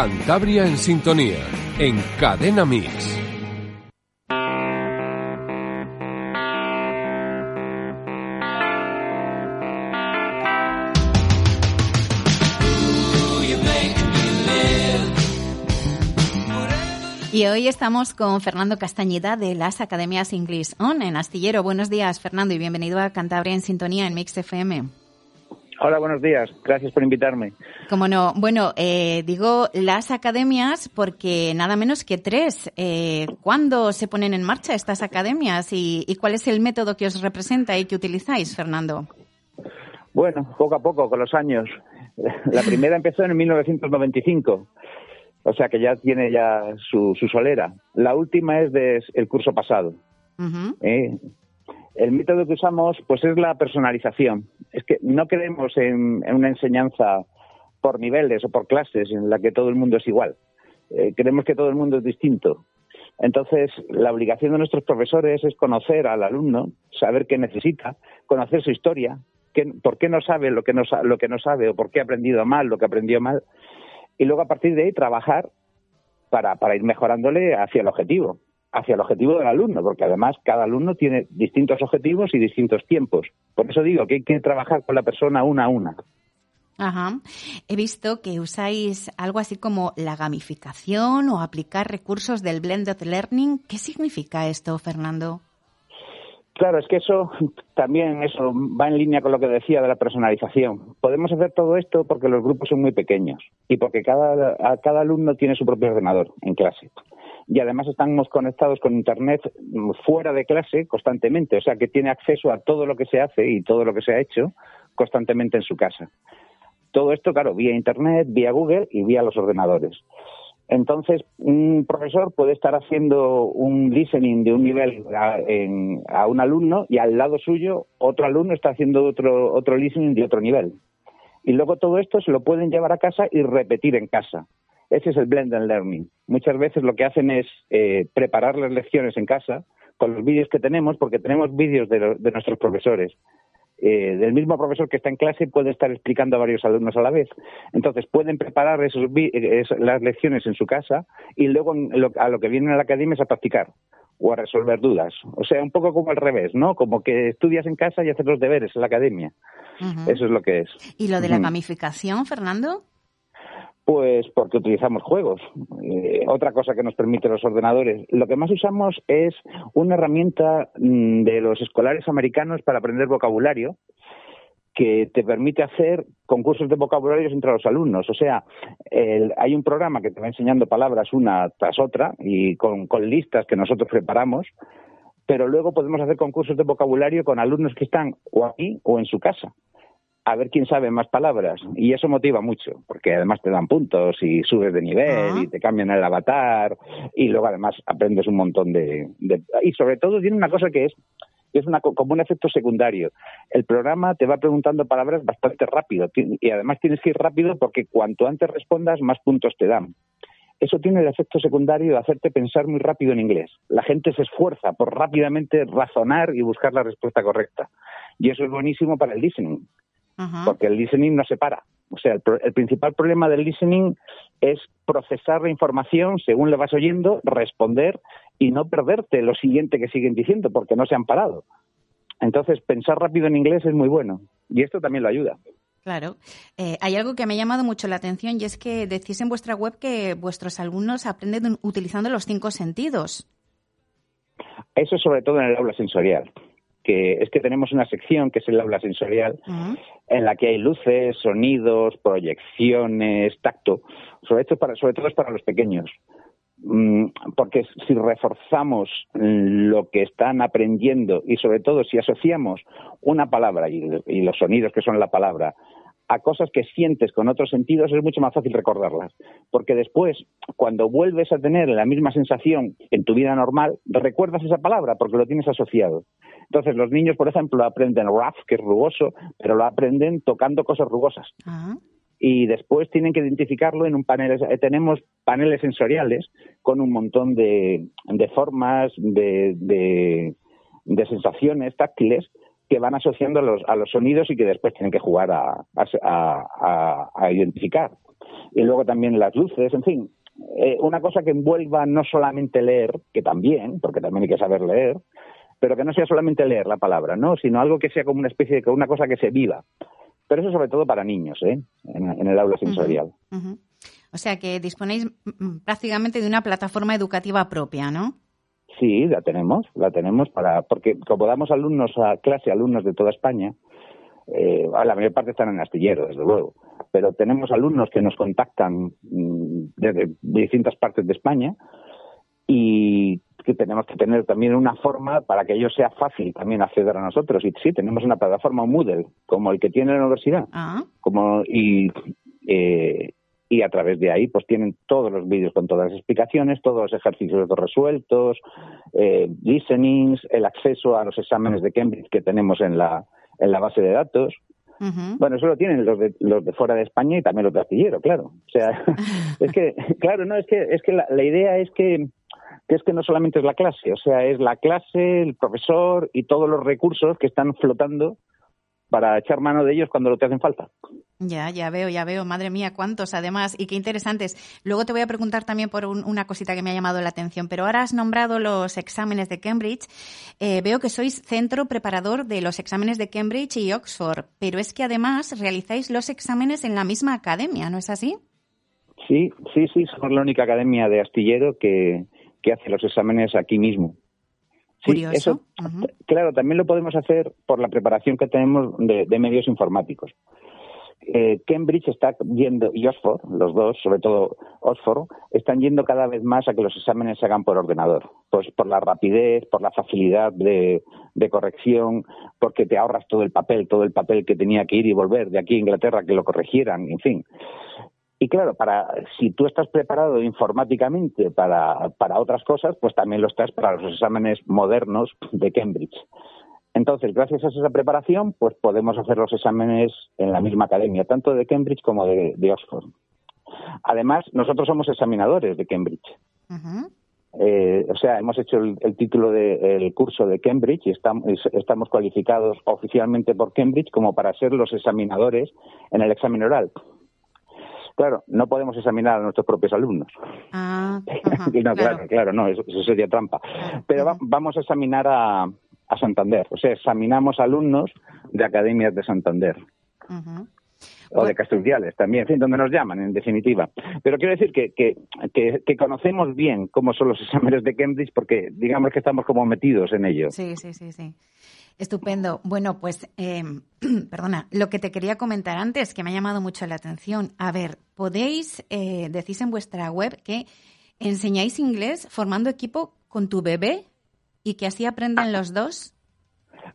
Cantabria en sintonía, en Cadena Mix. Y hoy estamos con Fernando Castañeda de las Academias English On en Astillero. Buenos días, Fernando, y bienvenido a Cantabria en Sintonía en Mix FM. Hola, buenos días. Gracias por invitarme. Como no, bueno, eh, digo las academias porque nada menos que tres. Eh, ¿Cuándo se ponen en marcha estas academias y, y cuál es el método que os representa y que utilizáis, Fernando? Bueno, poco a poco, con los años. La primera empezó en 1995 o sea que ya tiene ya su, solera. La última es del curso pasado. ¿eh? El método que usamos pues es la personalización. Es que no creemos en, una enseñanza por niveles o por clases en la que todo el mundo es igual. Eh, creemos que todo el mundo es distinto. Entonces, la obligación de nuestros profesores es conocer al alumno, saber qué necesita, conocer su historia, por qué no sabe lo que no, lo que no sabe o por qué ha aprendido mal lo que aprendió mal y luego a partir de ahí trabajar para, para ir mejorándole hacia el objetivo, hacia el objetivo del alumno, porque además cada alumno tiene distintos objetivos y distintos tiempos. Por eso digo que hay que trabajar con la persona una a una. Ajá. He visto que usáis algo así como la gamificación o aplicar recursos del blended learning. ¿Qué significa esto, Fernando? Claro, es que eso también eso va en línea con lo que decía de la personalización. Podemos hacer todo esto porque los grupos son muy pequeños y porque cada, cada alumno tiene su propio ordenador en clase. Y además estamos conectados con Internet fuera de clase constantemente, o sea que tiene acceso a todo lo que se hace y todo lo que se ha hecho constantemente en su casa. Todo esto, claro, vía Internet, vía Google y vía los ordenadores. Entonces, un profesor puede estar haciendo un listening de un nivel a, un alumno y al lado suyo otro alumno está haciendo otro, otro listening de otro nivel. Y luego todo esto se lo pueden llevar a casa y repetir en casa. Ese es el blended learning. Muchas veces lo que hacen es eh, preparar las lecciones en casa con los vídeos que tenemos, porque tenemos vídeos de nuestros profesores eh, del mismo profesor que está en clase puede estar explicando a varios alumnos a la vez. Entonces pueden preparar esos, las lecciones en su casa y luego a lo que vienen a la academia es a practicar o a resolver dudas. O sea, un poco como al revés, ¿no? Como que estudias en casa y haces los deberes en la academia. Eso es lo que es. ¿Y lo de la gamificación, Fernando? Pues porque utilizamos juegos. Eh, otra cosa que nos permiten los ordenadores. Lo que más usamos es una herramienta mm, de los escolares americanos para aprender vocabulario que te permite hacer concursos de vocabulario entre los alumnos. O sea, hay un programa que te va enseñando palabras una tras otra y con listas que nosotros preparamos, pero luego podemos hacer concursos de vocabulario con alumnos que están o aquí o en su casa a ver quién sabe más palabras. Y eso motiva mucho, porque además te dan puntos y subes de nivel y te cambian el avatar y luego además aprendes un montón de... y sobre todo tiene una cosa que es es una, como un efecto secundario. El programa te va preguntando palabras bastante rápido y además tienes que ir rápido porque cuanto antes respondas, más puntos te dan. Eso tiene el efecto secundario de hacerte pensar muy rápido en inglés. La gente se esfuerza por rápidamente razonar y buscar la respuesta correcta. Y eso es buenísimo para el listening porque el listening no se para. O sea, el, principal problema del listening es procesar la información según le vas oyendo, responder y no perderte lo siguiente que siguen diciendo porque no se han parado. Entonces, pensar rápido en inglés es muy bueno y esto también lo ayuda. Claro. Eh, hay algo que me ha llamado mucho la atención y es que decís en vuestra web que vuestros alumnos aprenden utilizando los cinco sentidos. Eso sobre todo en el aula sensorial que es que tenemos una sección que es el aula sensorial en la que hay luces, sonidos, proyecciones, tacto. Sobre, para, sobre todo es para los pequeños. Mm, porque si reforzamos lo que están aprendiendo y sobre todo si asociamos una palabra y los sonidos que son la palabra a cosas que sientes con otros sentidos es mucho más fácil recordarlas. Porque después, cuando vuelves a tener la misma sensación en tu vida normal, recuerdas esa palabra porque lo tienes asociado. Entonces, los niños, por ejemplo, aprenden rough, que es rugoso, pero lo aprenden tocando cosas rugosas. Ah. Y después tienen que identificarlo en un panel. Eh, tenemos paneles sensoriales con un montón de, formas, de, de, sensaciones táctiles que van asociando a los, a los sonidos y que después tienen que jugar a, a, identificar. y luego también las luces, en fin, eh, una cosa que envuelva no solamente leer, que también, porque también hay que saber leer, pero que no sea solamente leer la palabra, ¿no? Sino algo que sea como una especie de una cosa que se viva. Pero eso sobre todo para niños, ¿eh? En, el aula sensorial. O sea que disponéis prácticamente de una plataforma educativa propia, ¿no? Sí, la tenemos, la tenemos para, porque como damos alumnos a clase, alumnos de toda España, eh, la mayor parte están en astillero, desde luego, pero tenemos alumnos que nos contactan mm, desde distintas partes de España y que tenemos que tener también una forma para que ellos sea fácil también acceder a nosotros. Y sí, tenemos una plataforma Moodle, como el que tiene la universidad, ah. como y eh, y a través de ahí pues tienen todos los vídeos con todas las explicaciones, todos los ejercicios resueltos, eh, listenings, el acceso a los exámenes de Cambridge que tenemos en la en la base de datos. Bueno, eso lo tienen los de, los de fuera de España y también los de astillero, claro. O sea, es que, claro, no, es que, es que la, la idea es que, que es que no solamente es la clase, o sea, es la clase, el profesor y todos los recursos que están flotando para echar mano de ellos cuando lo te hacen falta. Ya, ya veo, ya veo. Madre mía, cuántos además y qué interesantes. Luego te voy a preguntar también por una cosita que me ha llamado la atención, pero ahora has nombrado los exámenes de Cambridge. Eh, veo que sois centro preparador de los exámenes de Cambridge y Oxford, pero es que además realizáis los exámenes en la misma academia, ¿no es así? Sí, sí, sí, somos la única academia de astillero que, que hace los exámenes aquí mismo. Curioso. Claro, también lo podemos hacer por la preparación que tenemos de, medios informáticos. Eh, Cambridge está yendo, y Oxford, los dos, sobre todo Oxford, están yendo cada vez más a que los exámenes se hagan por ordenador. Pues por la rapidez, por la facilidad de, de, corrección, porque te ahorras todo el papel, todo el papel que tenía que ir y volver de aquí a Inglaterra que lo corrigieran, en fin. Y claro, para si tú estás preparado informáticamente para, para otras cosas, pues también lo estás para los exámenes modernos de Cambridge. Entonces, gracias a esa preparación, pues podemos hacer los exámenes en la misma academia, tanto de Cambridge como de, Oxford. Además, nosotros somos examinadores de Cambridge. Eh, o sea, hemos hecho el, título del curso de Cambridge y estamos, estamos cualificados oficialmente por Cambridge como para ser los examinadores en el examen oral. Claro, no podemos examinar a nuestros propios alumnos. Ah, no, claro. claro, no, eso, sería trampa. Pero vamos a examinar a, a, Santander, o sea, examinamos alumnos de academias de Santander. O de Castruciales también, en fin, donde nos llaman, en definitiva. Pero quiero decir que, que, que, conocemos bien cómo son los exámenes de Cambridge porque digamos que estamos como metidos en ello. Sí, sí, sí, sí. Estupendo. Bueno, pues, eh, perdona, lo que te quería comentar antes, que me ha llamado mucho la atención. A ver, podéis, eh, decís en vuestra web que enseñáis inglés formando equipo con tu bebé y que así aprenden los dos.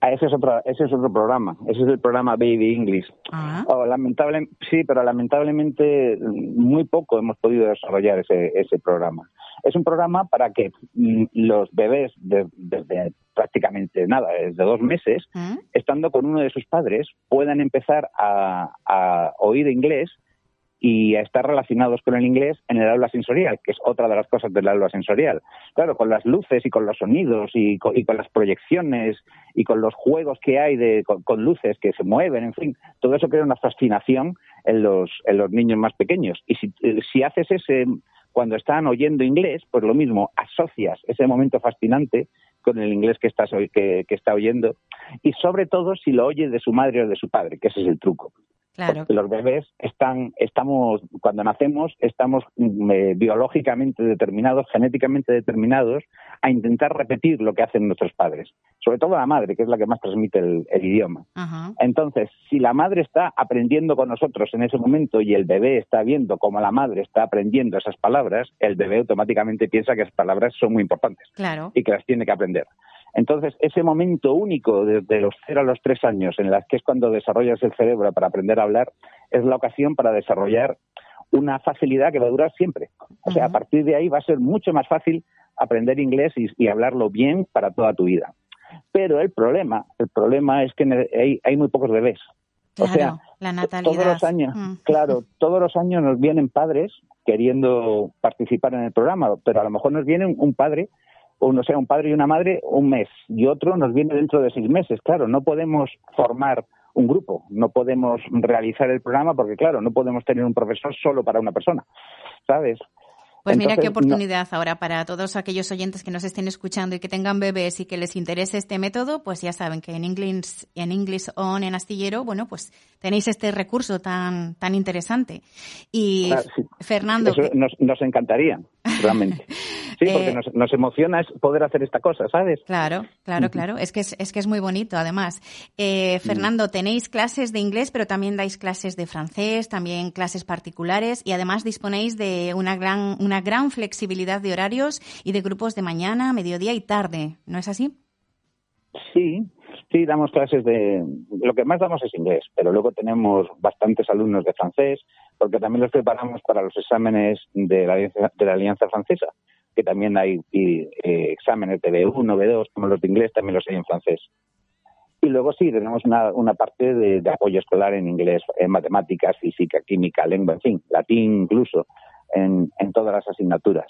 Ah, ese es otro, ese es otro programa. Ese es el programa Baby English. Ah. Oh, lamentable, sí, pero lamentablemente muy poco hemos podido desarrollar ese, ese programa. Es un programa para que mm, los bebés desde prácticamente nada, desde dos meses, ¿Mm? estando con uno de sus padres, puedan empezar a, a oír inglés y a estar relacionados con el inglés en el aula sensorial, que es otra de las cosas del aula sensorial. Claro, con las luces y con los sonidos y con, las proyecciones y con los juegos que hay de, con, luces que se mueven, en fin, todo eso crea una fascinación en los, en los niños más pequeños. Y si, si haces ese, cuando están oyendo inglés, pues lo mismo, asocias ese momento fascinante con el inglés que, estás, que, que está oyendo y sobre todo si lo oye de su madre o de su padre, que ese es el truco. Claro. los bebés están, estamos, cuando nacemos, estamos mm, eh, biológicamente determinados, genéticamente determinados, a intentar repetir lo que hacen nuestros padres. Sobre todo la madre, que es la que más transmite el, idioma. Entonces, si la madre está aprendiendo con nosotros en ese momento y el bebé está viendo cómo la madre está aprendiendo esas palabras, el bebé automáticamente piensa que esas palabras son muy importantes claro. y que las tiene que aprender. Entonces, ese momento único de, los cero a los tres años, en las que es cuando desarrollas el cerebro para aprender a hablar, es la ocasión para desarrollar una facilidad que va a durar siempre. O sea, a partir de ahí va a ser mucho más fácil aprender inglés y, hablarlo bien para toda tu vida. Pero el problema, el problema es que hay, muy pocos bebés. o sea, la natalidad. todos los años, mm. claro, todos los años nos vienen padres queriendo participar en el programa, pero a lo mejor nos viene un padre uno sea un padre y una madre un mes y otro nos viene dentro de seis meses. Claro, no podemos formar un grupo. No podemos realizar el programa porque, claro, no podemos tener un profesor solo para una persona, ¿sabes? Pues mira qué oportunidad ahora para todos aquellos oyentes que nos estén escuchando y que tengan bebés y que les interese este método, pues ya saben que en English, en English On, en Astillero, bueno, pues tenéis este recurso tan, tan interesante. Y Fernando. nos, nos encantaría, realmente. Sí, porque eh, nos, emociona poder hacer esta cosa, ¿sabes? Claro, claro, claro. Es que es, es que es muy bonito, además. Eh, Fernando, tenéis clases de inglés, pero también dais clases de francés, también clases particulares y además disponéis de una gran, una gran flexibilidad de horarios y de grupos de mañana, mediodía y tarde. ¿No es así? Sí, sí, damos clases de... Lo que más damos es inglés, pero luego tenemos bastantes alumnos de francés, porque también los preparamos para los exámenes de la, de la Alianza Francesa que también hay eh, exámenes de B1, B2, como los de inglés, también los hay en francés. Y luego sí, tenemos una, una parte de, apoyo escolar en inglés, en matemáticas, física, química, lengua, en fin, latín incluso, en, en todas las asignaturas.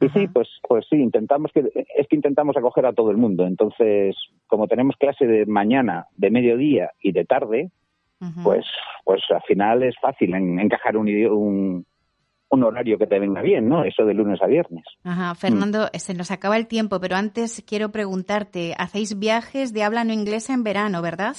Y sí, pues, pues sí, intentamos que, es que intentamos acoger a todo el mundo. Entonces, como tenemos clase de mañana, de mediodía y de tarde, pues, pues al final es fácil encajar un, un, un horario que te venga bien, ¿no? Eso de lunes a viernes. Ajá, Fernando, mm. se nos acaba el tiempo, pero antes quiero preguntarte, ¿hacéis viajes de habla no inglesa en verano, verdad?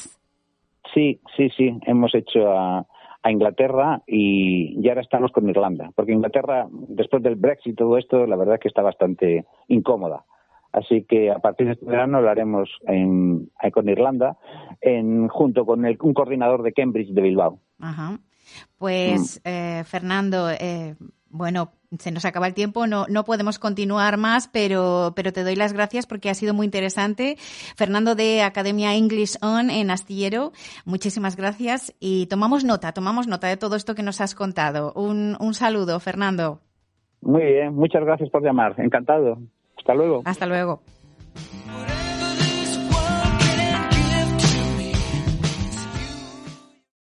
Sí, sí, sí, hemos hecho a, Inglaterra y, ya ahora estamos con Irlanda, porque Inglaterra, después del Brexit y todo esto, la verdad es que está bastante incómoda. Así que a partir de este verano lo haremos en, con Irlanda, en, junto con el, un coordinador de Cambridge de Bilbao. Ajá. Pues, mm. eh, Fernando, eh, bueno, se nos acaba el tiempo, no, no podemos continuar más, pero, pero te doy las gracias porque ha sido muy interesante. Fernando de Academia English On en Astillero, muchísimas gracias y tomamos nota, tomamos nota de todo esto que nos has contado. Un, un saludo, Fernando. Muy bien, muchas gracias por llamar, encantado. Hasta luego. Hasta luego.